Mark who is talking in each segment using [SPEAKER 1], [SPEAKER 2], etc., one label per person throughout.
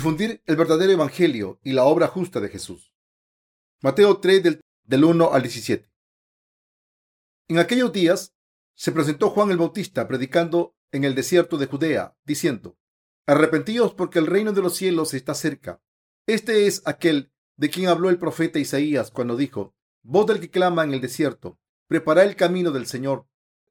[SPEAKER 1] Difundir el verdadero evangelio y la obra justa de Jesús. Mateo 3 del, del 1 al 17. En aquellos días se presentó Juan el Bautista predicando en el desierto de Judea, diciendo, Arrepentíos porque el reino de los cielos está cerca. Este es aquel de quien habló el profeta Isaías cuando dijo, Voz del que clama en el desierto, preparad el camino del Señor,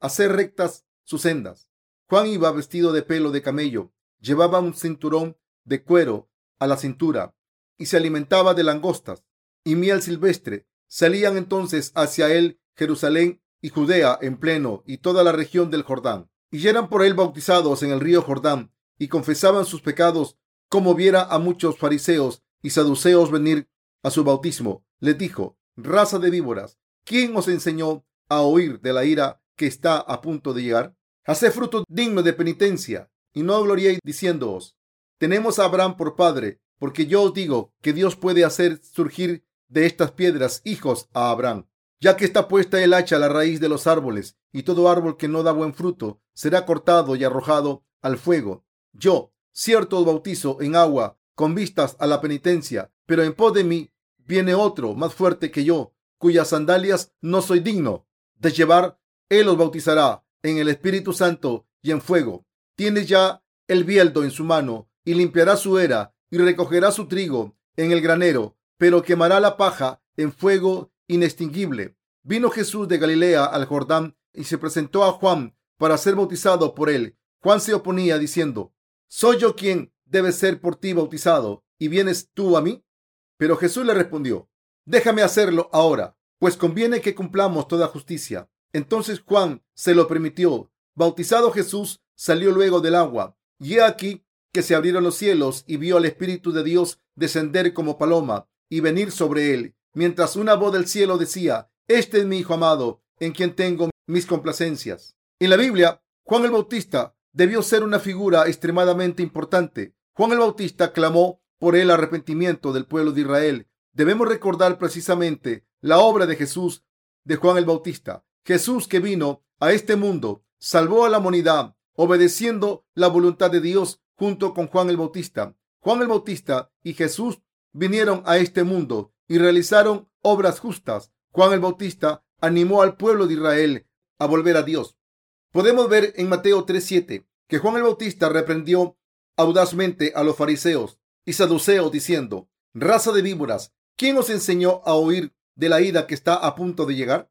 [SPEAKER 1] hacer rectas sus sendas. Juan iba vestido de pelo de camello, llevaba un cinturón de cuero a la cintura y se alimentaba de langostas y miel silvestre. Salían entonces hacia él Jerusalén y Judea en pleno y toda la región del Jordán. Y eran por él bautizados en el río Jordán y confesaban sus pecados como viera a muchos fariseos y saduceos venir a su bautismo. Les dijo, raza de víboras, ¿quién os enseñó a oír de la ira que está a punto de llegar? Haced fruto digno de penitencia y no gloriéis diciéndoos, tenemos a Abraham por padre, porque yo os digo que Dios puede hacer surgir de estas piedras hijos a Abraham, ya que está puesta el hacha a la raíz de los árboles, y todo árbol que no da buen fruto será cortado y arrojado al fuego. Yo, cierto, os bautizo en agua con vistas a la penitencia, pero en pos de mí viene otro más fuerte que yo, cuyas sandalias no soy digno de llevar. Él os bautizará en el Espíritu Santo y en fuego. Tiene ya el bieldo en su mano y limpiará su era y recogerá su trigo en el granero, pero quemará la paja en fuego inextinguible. Vino Jesús de Galilea al Jordán y se presentó a Juan para ser bautizado por él. Juan se oponía diciendo, ¿soy yo quien debe ser por ti bautizado y vienes tú a mí? Pero Jesús le respondió, déjame hacerlo ahora, pues conviene que cumplamos toda justicia. Entonces Juan se lo permitió. Bautizado Jesús salió luego del agua, y he aquí que se abrieron los cielos y vio al Espíritu de Dios descender como paloma y venir sobre él, mientras una voz del cielo decía, Este es mi Hijo amado, en quien tengo mis complacencias. En la Biblia, Juan el Bautista debió ser una figura extremadamente importante. Juan el Bautista clamó por el arrepentimiento del pueblo de Israel. Debemos recordar precisamente la obra de Jesús de Juan el Bautista. Jesús que vino a este mundo, salvó a la humanidad, obedeciendo la voluntad de Dios junto con Juan el Bautista. Juan el Bautista y Jesús vinieron a este mundo y realizaron obras justas. Juan el Bautista animó al pueblo de Israel a volver a Dios. Podemos ver en Mateo 3:7 que Juan el Bautista reprendió audazmente a los fariseos y saduceos diciendo, raza de víboras, ¿quién os enseñó a oír de la ida que está a punto de llegar?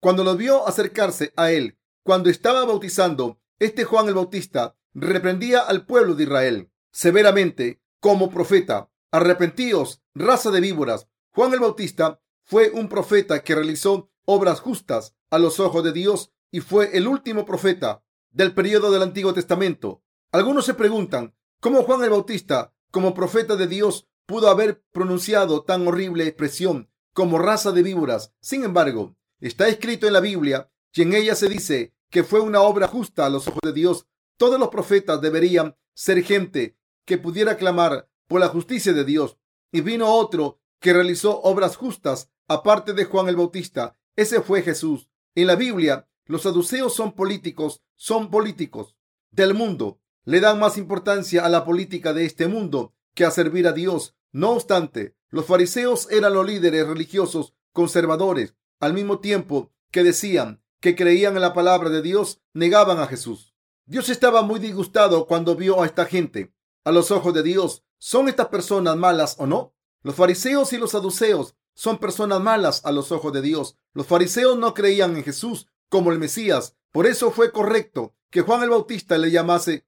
[SPEAKER 1] Cuando los vio acercarse a él, cuando estaba bautizando, este Juan el Bautista reprendía al pueblo de Israel severamente como profeta. Arrepentíos, raza de víboras. Juan el Bautista fue un profeta que realizó obras justas a los ojos de Dios y fue el último profeta del periodo del Antiguo Testamento. Algunos se preguntan cómo Juan el Bautista, como profeta de Dios, pudo haber pronunciado tan horrible expresión como raza de víboras. Sin embargo, está escrito en la Biblia y en ella se dice que fue una obra justa a los ojos de Dios todos los profetas deberían ser gente que pudiera clamar por la justicia de Dios. Y vino otro que realizó obras justas aparte de Juan el Bautista. Ese fue Jesús. En la Biblia, los saduceos son políticos, son políticos del mundo. Le dan más importancia a la política de este mundo que a servir a Dios. No obstante, los fariseos eran los líderes religiosos conservadores. Al mismo tiempo que decían que creían en la palabra de Dios, negaban a Jesús. Dios estaba muy disgustado cuando vio a esta gente. A los ojos de Dios, ¿son estas personas malas o no? Los fariseos y los saduceos son personas malas a los ojos de Dios. Los fariseos no creían en Jesús como el Mesías. Por eso fue correcto que Juan el Bautista le llamase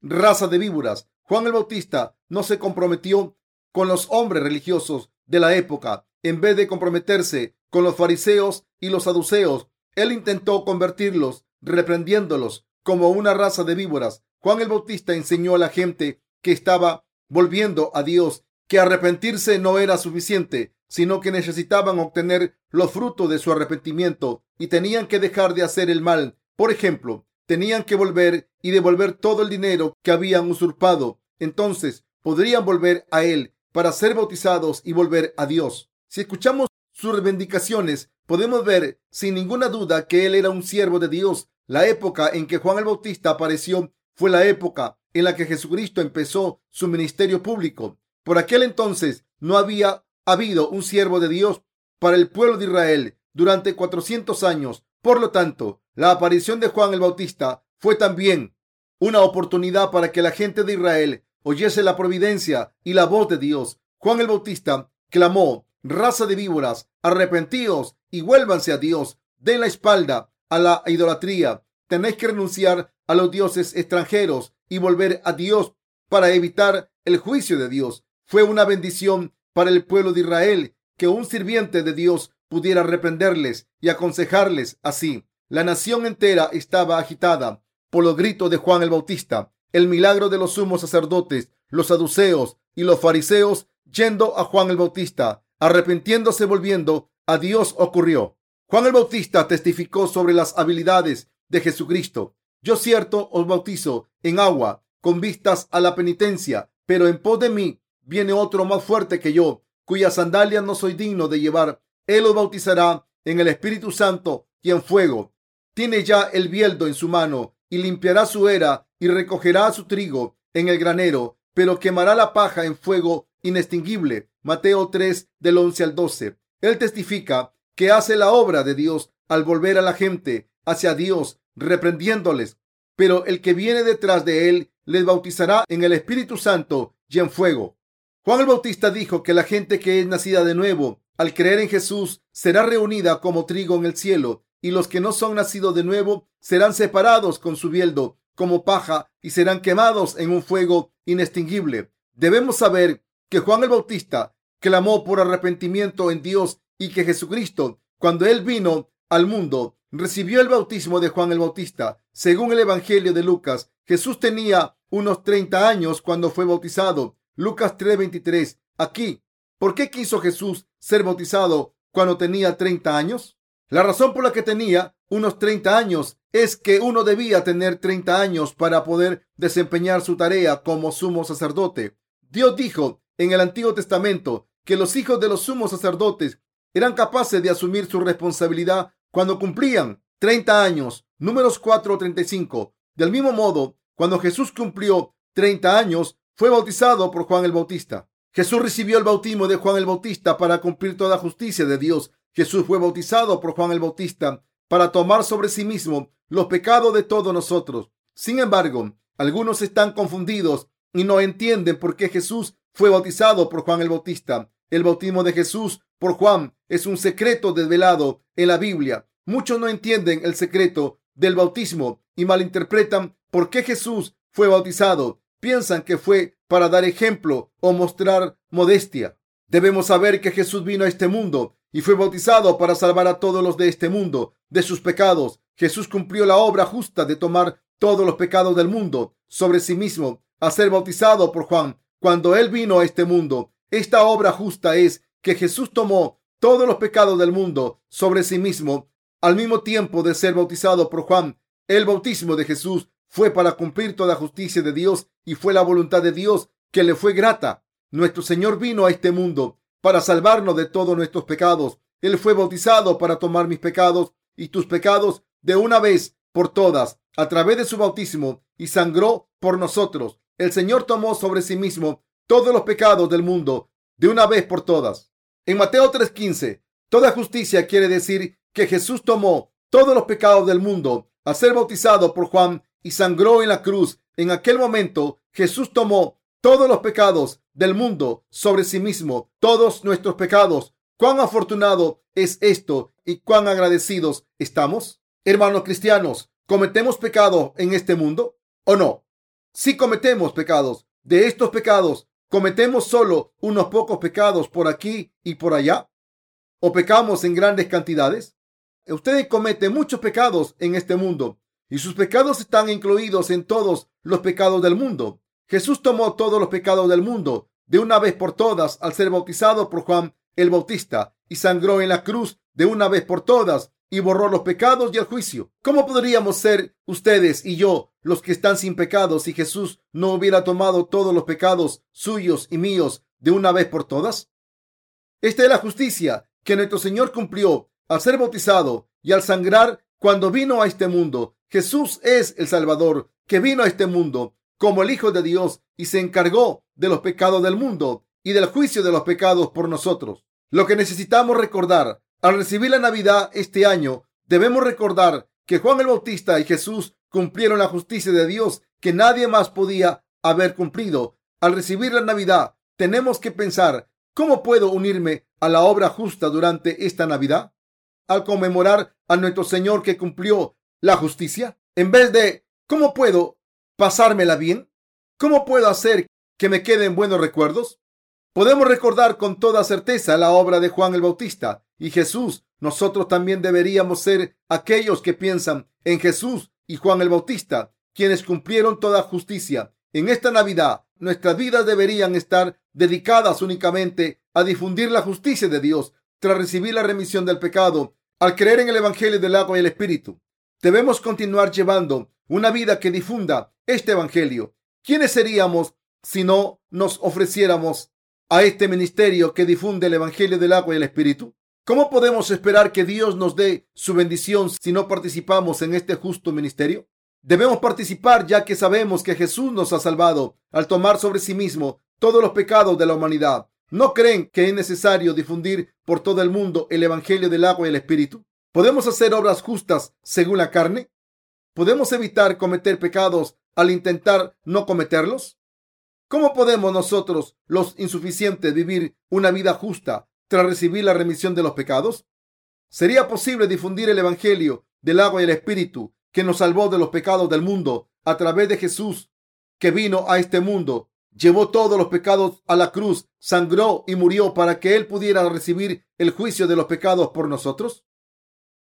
[SPEAKER 1] raza de víboras. Juan el Bautista no se comprometió con los hombres religiosos de la época. En vez de comprometerse con los fariseos y los saduceos, él intentó convertirlos, reprendiéndolos como una raza de víboras. Juan el Bautista enseñó a la gente que estaba volviendo a Dios que arrepentirse no era suficiente, sino que necesitaban obtener los frutos de su arrepentimiento y tenían que dejar de hacer el mal. Por ejemplo, tenían que volver y devolver todo el dinero que habían usurpado. Entonces podrían volver a Él para ser bautizados y volver a Dios. Si escuchamos sus reivindicaciones, podemos ver sin ninguna duda que Él era un siervo de Dios la época en que Juan el Bautista apareció fue la época en la que Jesucristo empezó su ministerio público. Por aquel entonces no había habido un siervo de Dios para el pueblo de Israel durante 400 años. Por lo tanto, la aparición de Juan el Bautista fue también una oportunidad para que la gente de Israel oyese la providencia y la voz de Dios. Juan el Bautista clamó, raza de víboras, arrepentíos y vuélvanse a Dios, den la espalda a la idolatría. Tenéis que renunciar a los dioses extranjeros y volver a Dios para evitar el juicio de Dios. Fue una bendición para el pueblo de Israel que un sirviente de Dios pudiera reprenderles y aconsejarles así. La nación entera estaba agitada por los gritos de Juan el Bautista, el milagro de los sumos sacerdotes, los saduceos y los fariseos yendo a Juan el Bautista, arrepintiéndose volviendo a Dios ocurrió. Juan el Bautista testificó sobre las habilidades de Jesucristo. Yo cierto os bautizo en agua con vistas a la penitencia, pero en pos de mí viene otro más fuerte que yo, cuyas sandalias no soy digno de llevar. Él os bautizará en el Espíritu Santo y en fuego. Tiene ya el bieldo en su mano y limpiará su era y recogerá su trigo en el granero, pero quemará la paja en fuego inextinguible. Mateo 3 del 11 al 12. Él testifica que hace la obra de Dios al volver a la gente hacia Dios, reprendiéndoles. Pero el que viene detrás de él les bautizará en el Espíritu Santo y en fuego. Juan el Bautista dijo que la gente que es nacida de nuevo, al creer en Jesús, será reunida como trigo en el cielo, y los que no son nacidos de nuevo serán separados con su bieldo como paja y serán quemados en un fuego inextinguible. Debemos saber que Juan el Bautista clamó por arrepentimiento en Dios y que Jesucristo, cuando él vino al mundo, recibió el bautismo de Juan el Bautista. Según el Evangelio de Lucas, Jesús tenía unos 30 años cuando fue bautizado. Lucas 3:23. Aquí, ¿por qué quiso Jesús ser bautizado cuando tenía 30 años? La razón por la que tenía unos 30 años es que uno debía tener 30 años para poder desempeñar su tarea como sumo sacerdote. Dios dijo en el Antiguo Testamento que los hijos de los sumos sacerdotes eran capaces de asumir su responsabilidad cuando cumplían 30 años. Números 4:35. Del mismo modo, cuando Jesús cumplió 30 años, fue bautizado por Juan el Bautista. Jesús recibió el bautismo de Juan el Bautista para cumplir toda justicia de Dios. Jesús fue bautizado por Juan el Bautista para tomar sobre sí mismo los pecados de todos nosotros. Sin embargo, algunos están confundidos y no entienden por qué Jesús fue bautizado por Juan el Bautista. El bautismo de Jesús por Juan es un secreto desvelado en la Biblia. Muchos no entienden el secreto del bautismo y malinterpretan por qué Jesús fue bautizado. Piensan que fue para dar ejemplo o mostrar modestia. Debemos saber que Jesús vino a este mundo y fue bautizado para salvar a todos los de este mundo de sus pecados. Jesús cumplió la obra justa de tomar todos los pecados del mundo sobre sí mismo a ser bautizado por Juan cuando Él vino a este mundo. Esta obra justa es que Jesús tomó todos los pecados del mundo sobre sí mismo al mismo tiempo de ser bautizado por Juan. El bautismo de Jesús fue para cumplir toda justicia de Dios y fue la voluntad de Dios que le fue grata. Nuestro Señor vino a este mundo para salvarnos de todos nuestros pecados. Él fue bautizado para tomar mis pecados y tus pecados de una vez por todas a través de su bautismo y sangró por nosotros. El Señor tomó sobre sí mismo todos los pecados del mundo de una vez por todas. En Mateo 3:15, toda justicia quiere decir que Jesús tomó todos los pecados del mundo al ser bautizado por Juan y sangró en la cruz. En aquel momento Jesús tomó todos los pecados del mundo sobre sí mismo, todos nuestros pecados. Cuán afortunado es esto y cuán agradecidos estamos. Hermanos cristianos, ¿cometemos pecado en este mundo o no? Si cometemos pecados, de estos pecados, ¿cometemos solo unos pocos pecados por aquí y por allá? ¿O pecamos en grandes cantidades? Usted comete muchos pecados en este mundo y sus pecados están incluidos en todos los pecados del mundo. Jesús tomó todos los pecados del mundo de una vez por todas al ser bautizado por Juan el Bautista y sangró en la cruz de una vez por todas y borró los pecados y el juicio. ¿Cómo podríamos ser ustedes y yo los que están sin pecados si Jesús no hubiera tomado todos los pecados suyos y míos de una vez por todas? Esta es la justicia que nuestro Señor cumplió al ser bautizado y al sangrar cuando vino a este mundo. Jesús es el Salvador que vino a este mundo como el Hijo de Dios y se encargó de los pecados del mundo y del juicio de los pecados por nosotros. Lo que necesitamos recordar al recibir la Navidad este año, debemos recordar que Juan el Bautista y Jesús cumplieron la justicia de Dios que nadie más podía haber cumplido. Al recibir la Navidad, tenemos que pensar, ¿cómo puedo unirme a la obra justa durante esta Navidad? Al conmemorar a nuestro Señor que cumplió la justicia, en vez de, ¿cómo puedo pasármela bien? ¿Cómo puedo hacer que me queden buenos recuerdos? Podemos recordar con toda certeza la obra de Juan el Bautista y Jesús. Nosotros también deberíamos ser aquellos que piensan en Jesús y Juan el Bautista, quienes cumplieron toda justicia. En esta Navidad, nuestras vidas deberían estar dedicadas únicamente a difundir la justicia de Dios tras recibir la remisión del pecado al creer en el Evangelio del agua y el Espíritu. Debemos continuar llevando una vida que difunda este Evangelio. ¿Quiénes seríamos si no nos ofreciéramos a este ministerio que difunde el Evangelio del agua y el Espíritu? ¿Cómo podemos esperar que Dios nos dé su bendición si no participamos en este justo ministerio? Debemos participar ya que sabemos que Jesús nos ha salvado al tomar sobre sí mismo todos los pecados de la humanidad. ¿No creen que es necesario difundir por todo el mundo el Evangelio del agua y el Espíritu? ¿Podemos hacer obras justas según la carne? ¿Podemos evitar cometer pecados al intentar no cometerlos? ¿Cómo podemos nosotros, los insuficientes, vivir una vida justa tras recibir la remisión de los pecados? ¿Sería posible difundir el Evangelio del agua y el Espíritu que nos salvó de los pecados del mundo a través de Jesús, que vino a este mundo, llevó todos los pecados a la cruz, sangró y murió para que Él pudiera recibir el juicio de los pecados por nosotros?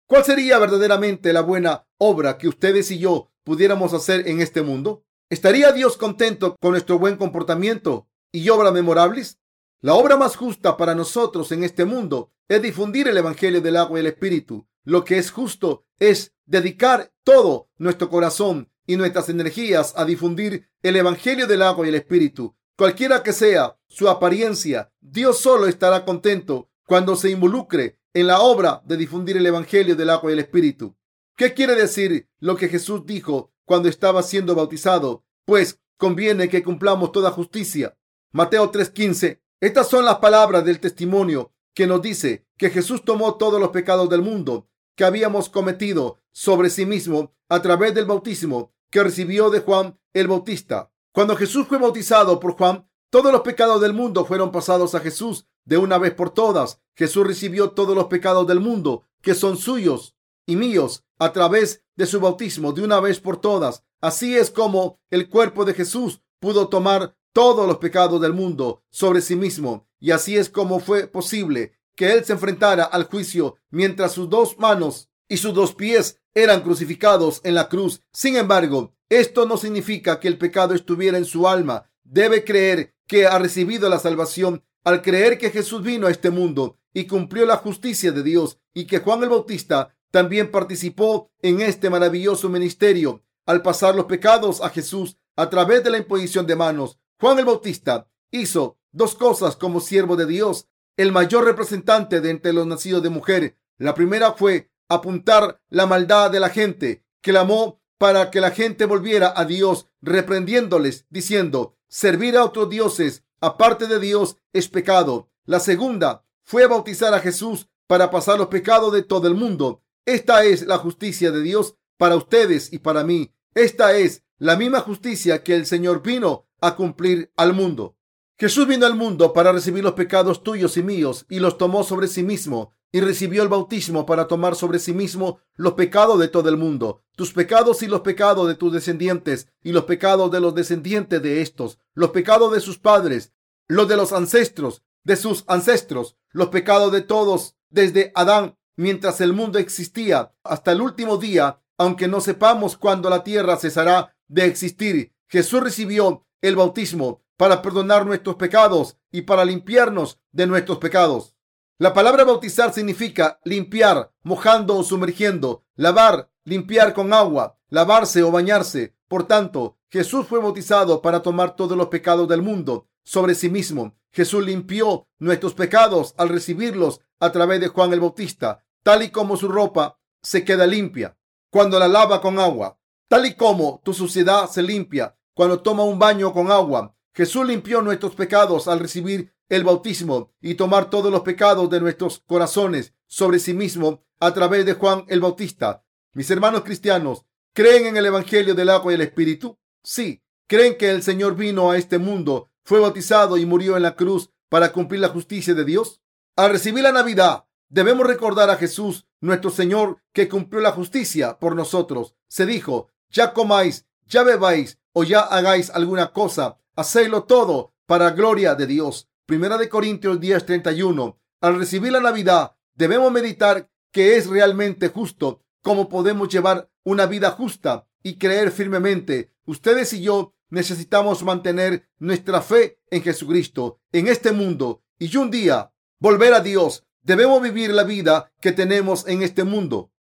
[SPEAKER 1] ¿Cuál sería verdaderamente la buena obra que ustedes y yo pudiéramos hacer en este mundo? ¿Estaría Dios contento con nuestro buen comportamiento y obras memorables? La obra más justa para nosotros en este mundo es difundir el Evangelio del agua y el Espíritu. Lo que es justo es dedicar todo nuestro corazón y nuestras energías a difundir el Evangelio del agua y el Espíritu. Cualquiera que sea su apariencia, Dios solo estará contento cuando se involucre en la obra de difundir el Evangelio del agua y el Espíritu. ¿Qué quiere decir lo que Jesús dijo cuando estaba siendo bautizado, pues conviene que cumplamos toda justicia. Mateo 3:15. Estas son las palabras del testimonio que nos dice que Jesús tomó todos los pecados del mundo que habíamos cometido sobre sí mismo a través del bautismo que recibió de Juan el Bautista. Cuando Jesús fue bautizado por Juan, todos los pecados del mundo fueron pasados a Jesús de una vez por todas. Jesús recibió todos los pecados del mundo que son suyos y míos a través de su bautismo de una vez por todas. Así es como el cuerpo de Jesús pudo tomar todos los pecados del mundo sobre sí mismo. Y así es como fue posible que Él se enfrentara al juicio mientras sus dos manos y sus dos pies eran crucificados en la cruz. Sin embargo, esto no significa que el pecado estuviera en su alma. Debe creer que ha recibido la salvación al creer que Jesús vino a este mundo y cumplió la justicia de Dios y que Juan el Bautista también participó en este maravilloso ministerio al pasar los pecados a Jesús a través de la imposición de manos. Juan el Bautista hizo dos cosas como siervo de Dios, el mayor representante de entre los nacidos de mujer. La primera fue apuntar la maldad de la gente, clamó para que la gente volviera a Dios, reprendiéndoles, diciendo, servir a otros dioses aparte de Dios es pecado. La segunda fue bautizar a Jesús para pasar los pecados de todo el mundo. Esta es la justicia de Dios para ustedes y para mí. Esta es la misma justicia que el Señor vino a cumplir al mundo. Jesús vino al mundo para recibir los pecados tuyos y míos y los tomó sobre sí mismo y recibió el bautismo para tomar sobre sí mismo los pecados de todo el mundo, tus pecados y los pecados de tus descendientes y los pecados de los descendientes de estos, los pecados de sus padres, los de los ancestros, de sus ancestros, los pecados de todos desde Adán mientras el mundo existía hasta el último día, aunque no sepamos cuándo la tierra cesará de existir. Jesús recibió el bautismo para perdonar nuestros pecados y para limpiarnos de nuestros pecados. La palabra bautizar significa limpiar, mojando o sumergiendo, lavar, limpiar con agua, lavarse o bañarse. Por tanto, Jesús fue bautizado para tomar todos los pecados del mundo sobre sí mismo. Jesús limpió nuestros pecados al recibirlos a través de Juan el Bautista tal y como su ropa se queda limpia cuando la lava con agua, tal y como tu suciedad se limpia cuando toma un baño con agua. Jesús limpió nuestros pecados al recibir el bautismo y tomar todos los pecados de nuestros corazones sobre sí mismo a través de Juan el Bautista. Mis hermanos cristianos, ¿creen en el Evangelio del agua y el Espíritu? Sí, creen que el Señor vino a este mundo, fue bautizado y murió en la cruz para cumplir la justicia de Dios. Al recibir la Navidad, debemos recordar a Jesús, nuestro Señor, que cumplió la justicia por nosotros. Se dijo, ya comáis, ya bebáis o ya hagáis alguna cosa, hacedlo todo para gloria de Dios. Primera de Corintios 10:31. Al recibir la Navidad, debemos meditar que es realmente justo, cómo podemos llevar una vida justa y creer firmemente. Ustedes y yo necesitamos mantener nuestra fe en Jesucristo, en este mundo, y un día volver a Dios. Debemos vivir la vida que tenemos en este mundo,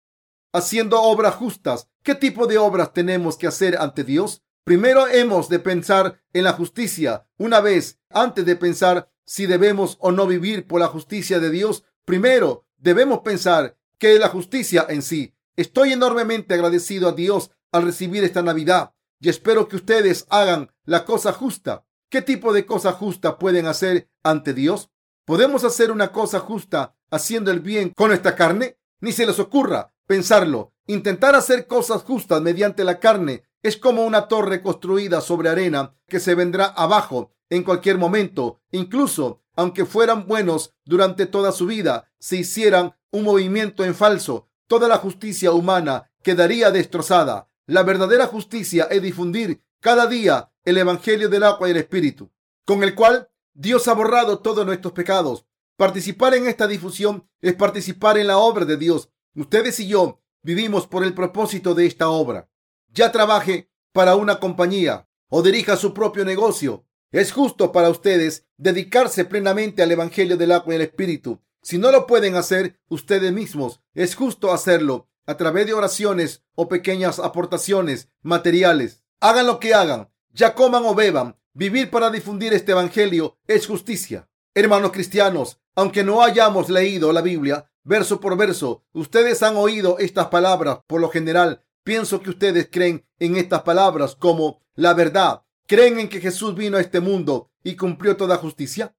[SPEAKER 1] haciendo obras justas. ¿Qué tipo de obras tenemos que hacer ante Dios? Primero hemos de pensar en la justicia. Una vez, antes de pensar si debemos o no vivir por la justicia de Dios, primero debemos pensar que es la justicia en sí. Estoy enormemente agradecido a Dios al recibir esta Navidad y espero que ustedes hagan la cosa justa. ¿Qué tipo de cosa justa pueden hacer ante Dios? ¿Podemos hacer una cosa justa haciendo el bien con nuestra carne? Ni se les ocurra pensarlo. Intentar hacer cosas justas mediante la carne es como una torre construida sobre arena que se vendrá abajo en cualquier momento, incluso aunque fueran buenos durante toda su vida, si hicieran un movimiento en falso, toda la justicia humana quedaría destrozada. La verdadera justicia es difundir cada día el Evangelio del agua y el Espíritu, con el cual Dios ha borrado todos nuestros pecados. Participar en esta difusión es participar en la obra de Dios. Ustedes y yo vivimos por el propósito de esta obra. Ya trabaje para una compañía o dirija su propio negocio es justo para ustedes dedicarse plenamente al Evangelio del agua y el Espíritu. Si no lo pueden hacer ustedes mismos, es justo hacerlo a través de oraciones o pequeñas aportaciones materiales. Hagan lo que hagan, ya coman o beban, vivir para difundir este Evangelio es justicia. Hermanos cristianos, aunque no hayamos leído la Biblia verso por verso, ustedes han oído estas palabras. Por lo general, pienso que ustedes creen en estas palabras como la verdad ¿Creen en que Jesús vino a este mundo y cumplió toda justicia?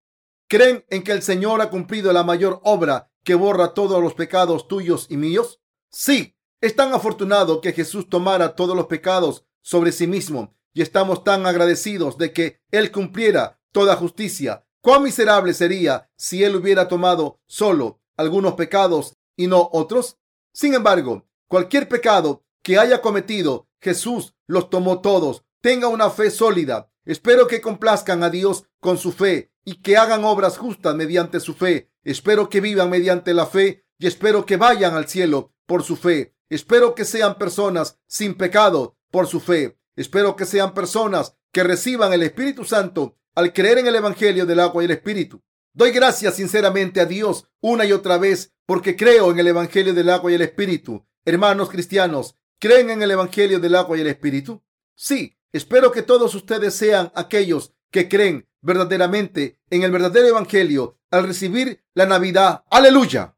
[SPEAKER 1] ¿Creen en que el Señor ha cumplido la mayor obra que borra todos los pecados tuyos y míos? Sí, es tan afortunado que Jesús tomara todos los pecados sobre sí mismo y estamos tan agradecidos de que Él cumpliera toda justicia. ¿Cuán miserable sería si Él hubiera tomado solo algunos pecados y no otros? Sin embargo, cualquier pecado que haya cometido, Jesús los tomó todos Tenga una fe sólida. Espero que complazcan a Dios con su fe y que hagan obras justas mediante su fe. Espero que vivan mediante la fe y espero que vayan al cielo por su fe. Espero que sean personas sin pecado por su fe. Espero que sean personas que reciban el Espíritu Santo al creer en el Evangelio del agua y el Espíritu. Doy gracias sinceramente a Dios una y otra vez porque creo en el Evangelio del agua y el Espíritu. Hermanos cristianos, ¿creen en el Evangelio del agua y el Espíritu? Sí, Espero que todos ustedes sean aquellos que creen verdaderamente en el verdadero Evangelio al recibir la Navidad. Aleluya.